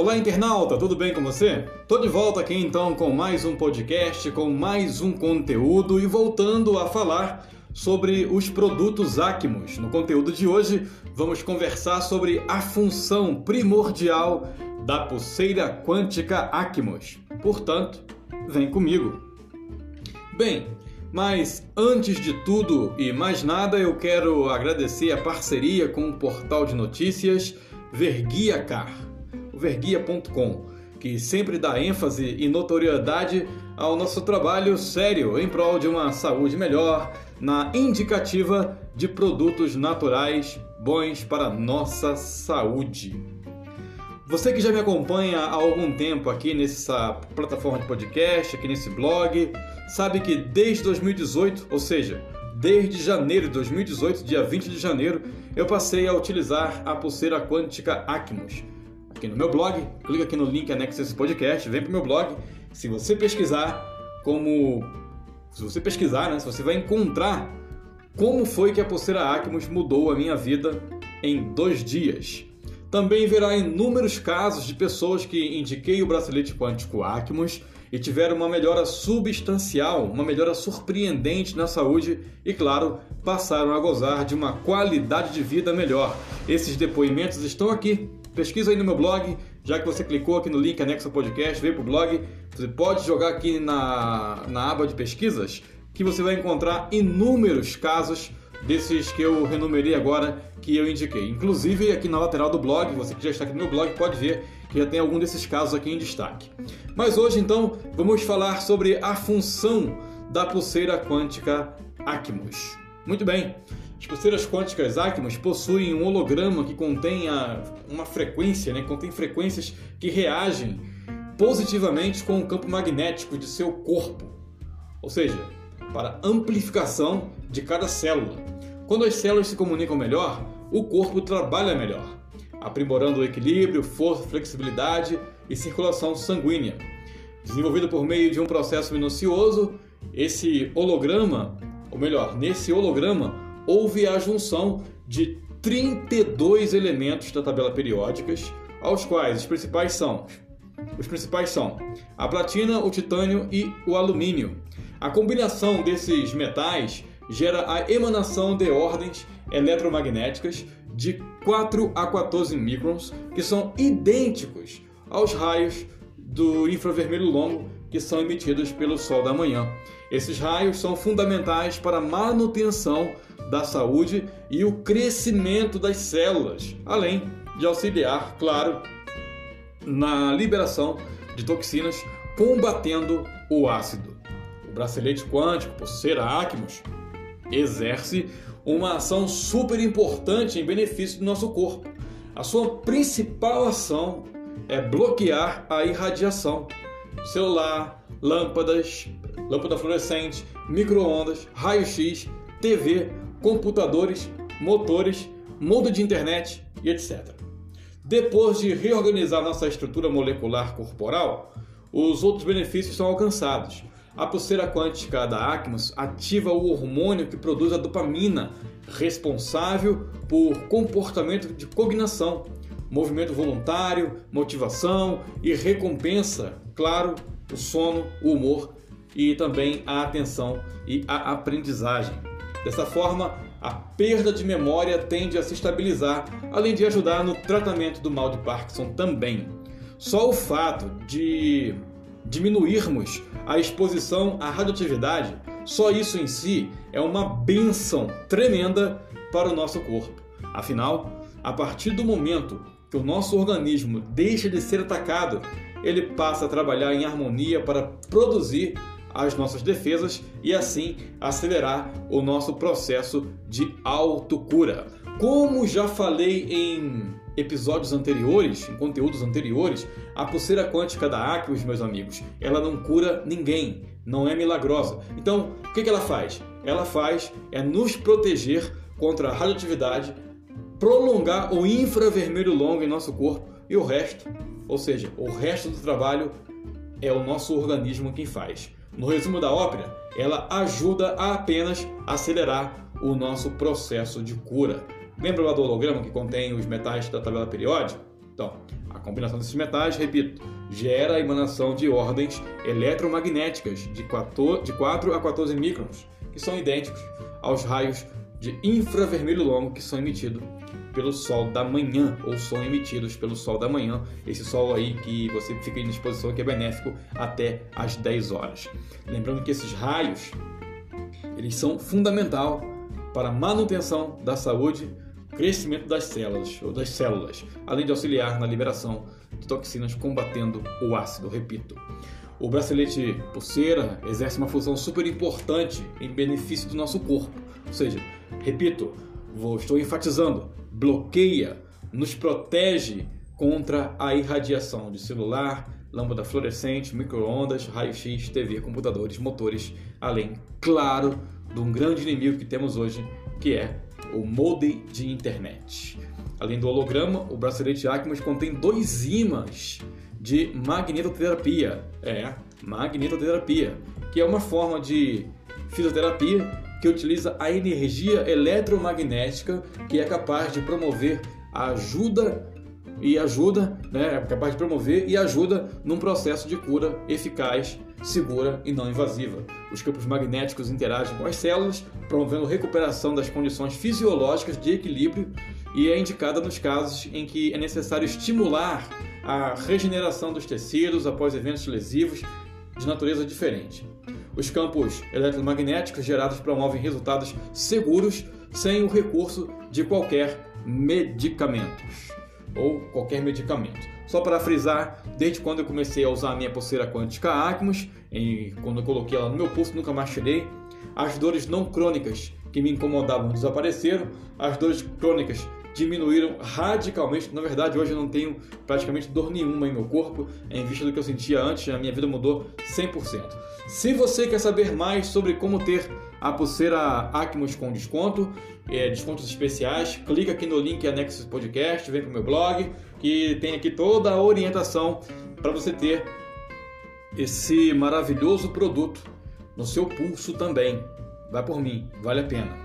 Olá, internauta, tudo bem com você? Tô de volta aqui então com mais um podcast, com mais um conteúdo e voltando a falar sobre os produtos Acmos. No conteúdo de hoje, vamos conversar sobre a função primordial da pulseira quântica Acmos. Portanto, vem comigo. Bem, mas antes de tudo e mais nada, eu quero agradecer a parceria com o portal de notícias Verguiacar, verguia.com, que sempre dá ênfase e notoriedade ao nosso trabalho sério em prol de uma saúde melhor, na indicativa de produtos naturais bons para nossa saúde. Você que já me acompanha há algum tempo aqui nessa plataforma de podcast, aqui nesse blog, sabe que desde 2018, ou seja, desde janeiro de 2018, dia 20 de janeiro, eu passei a utilizar a pulseira quântica Acmos. Aqui no meu blog, clica aqui no link anexo a esse podcast, vem para o meu blog. Se você pesquisar como. Se você pesquisar, né, se você vai encontrar como foi que a pulseira Acmos mudou a minha vida em dois dias. Também verá inúmeros casos de pessoas que indiquei o bracelete quântico Acmos e tiveram uma melhora substancial, uma melhora surpreendente na saúde e, claro, passaram a gozar de uma qualidade de vida melhor. Esses depoimentos estão aqui. Pesquisa aí no meu blog, já que você clicou aqui no link anexo ao podcast, veio para o blog, você pode jogar aqui na, na aba de pesquisas que você vai encontrar inúmeros casos desses que eu renumerei agora que eu indiquei. Inclusive aqui na lateral do blog, você que já está aqui no meu blog pode ver que já tem algum desses casos aqui em destaque. Mas hoje então vamos falar sobre a função da pulseira quântica Acmos. Muito bem. As pulseiras quânticas Acmos possuem um holograma que contém uma frequência, né, contém frequências que reagem positivamente com o campo magnético de seu corpo. Ou seja, para amplificação de cada célula. Quando as células se comunicam melhor, o corpo trabalha melhor, aprimorando o equilíbrio, força, flexibilidade e circulação sanguínea. Desenvolvido por meio de um processo minucioso, esse holograma, ou melhor, nesse holograma, houve a junção de 32 elementos da tabela periódicas, aos quais os principais são os principais são a platina, o titânio e o alumínio. A combinação desses metais gera a emanação de ordens eletromagnéticas de 4 a 14 microns, que são idênticos aos raios do infravermelho longo que são emitidos pelo Sol da manhã. Esses raios são fundamentais para a manutenção da saúde e o crescimento das células, além de auxiliar, claro, na liberação de toxinas, combatendo o ácido. O bracelete quântico, por ser Acmos, exerce uma ação super importante em benefício do nosso corpo. A sua principal ação é bloquear a irradiação. Celular, lâmpadas, lâmpada fluorescente, microondas, raio-x, TV, computadores, motores, mundo de internet e etc. Depois de reorganizar nossa estrutura molecular corporal, os outros benefícios são alcançados. A pulseira quântica da Acmos ativa o hormônio que produz a dopamina, responsável por comportamento de cognição, movimento voluntário, motivação e recompensa, claro, o sono, o humor e também a atenção e a aprendizagem. Dessa forma, a perda de memória tende a se estabilizar, além de ajudar no tratamento do mal de Parkinson também. Só o fato de diminuirmos a exposição à radioatividade, só isso em si é uma benção tremenda para o nosso corpo. Afinal, a partir do momento que o nosso organismo deixa de ser atacado, ele passa a trabalhar em harmonia para produzir as nossas defesas e assim acelerar o nosso processo de autocura. Como já falei em episódios anteriores, em conteúdos anteriores, a pulseira quântica da Acros, meus amigos, ela não cura ninguém, não é milagrosa. Então, o que ela faz? Ela faz é nos proteger contra a radioatividade, prolongar o infravermelho longo em nosso corpo e o resto, ou seja, o resto do trabalho é o nosso organismo quem faz. No resumo da ópera, ela ajuda a apenas acelerar o nosso processo de cura. Lembra lá do holograma que contém os metais da tabela periódica? Então, a combinação desses metais, repito, gera a emanação de ordens eletromagnéticas de 4 a 14 microns, que são idênticos aos raios de infravermelho longo que são emitidos pelo sol da manhã ou são emitidos pelo sol da manhã, esse sol aí que você fica em disposição que é benéfico até às 10 horas. Lembrando que esses raios eles são fundamental para a manutenção da saúde, crescimento das células ou das células, além de auxiliar na liberação de toxinas combatendo o ácido, repito. O bracelete pulseira exerce uma função super importante em benefício do nosso corpo. Ou seja, repito, vou, estou enfatizando, bloqueia, nos protege contra a irradiação de celular, lâmpada fluorescente, microondas, raio-x, TV, computadores, motores, além, claro, de um grande inimigo que temos hoje, que é o modem de internet. Além do holograma, o bracelete Acmos contém dois ímãs de magnetoterapia. É, magnetoterapia, que é uma forma de fisioterapia que utiliza a energia eletromagnética que é capaz de promover ajuda e ajuda, né, é capaz de promover e ajuda num processo de cura eficaz, segura e não invasiva. Os campos magnéticos interagem com as células, promovendo recuperação das condições fisiológicas de equilíbrio e é indicada nos casos em que é necessário estimular a regeneração dos tecidos após eventos lesivos de natureza diferente. Os campos eletromagnéticos gerados promovem resultados seguros sem o recurso de qualquer medicamentos ou qualquer medicamento. Só para frisar, desde quando eu comecei a usar a minha pulseira quântica Acmos, quando eu coloquei ela no meu pulso, nunca mais tirei, as dores não crônicas que me incomodavam desapareceram, as dores crônicas diminuíram radicalmente. Na verdade, hoje eu não tenho praticamente dor nenhuma em meu corpo, em vista do que eu sentia antes, a minha vida mudou 100%. Se você quer saber mais sobre como ter a pulseira Acmos com desconto, é, descontos especiais, clica aqui no link anexo podcast, vem para o meu blog, que tem aqui toda a orientação para você ter esse maravilhoso produto no seu pulso também. Vai por mim, vale a pena.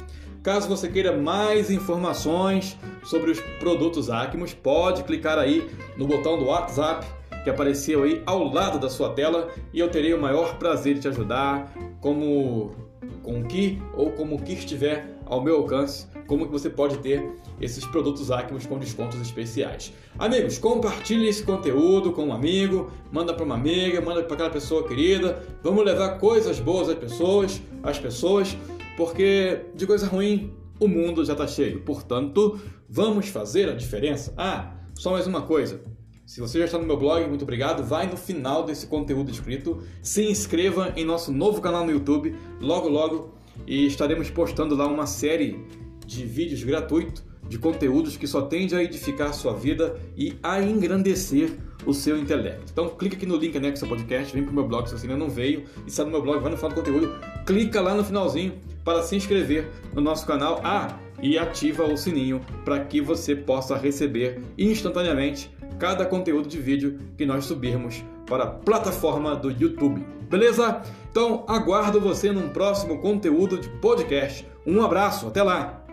Caso você queira mais informações sobre os produtos Acmos, pode clicar aí no botão do WhatsApp que apareceu aí ao lado da sua tela e eu terei o maior prazer de te ajudar, como com que ou como que estiver ao meu alcance, como que você pode ter esses produtos Acmos com descontos especiais. Amigos, compartilhe esse conteúdo com um amigo, manda para uma amiga, manda para aquela pessoa querida. Vamos levar coisas boas às pessoas, às pessoas, porque de coisa ruim o mundo já está cheio. Portanto, vamos fazer a diferença. Ah, só mais uma coisa. Se você já está no meu blog, muito obrigado. Vai no final desse conteúdo escrito, se inscreva em nosso novo canal no YouTube, logo logo, e estaremos postando lá uma série de vídeos gratuitos de conteúdos que só tende a edificar a sua vida e a engrandecer o seu intelecto. Então clica aqui no link anexo ao podcast, vem para o meu blog se você ainda não veio e está no meu blog, vai no final do conteúdo, clica lá no finalzinho para se inscrever no nosso canal. Ah, e ativa o sininho para que você possa receber instantaneamente cada conteúdo de vídeo que nós subirmos para a plataforma do YouTube. Beleza? Então aguardo você num próximo conteúdo de podcast. Um abraço, até lá!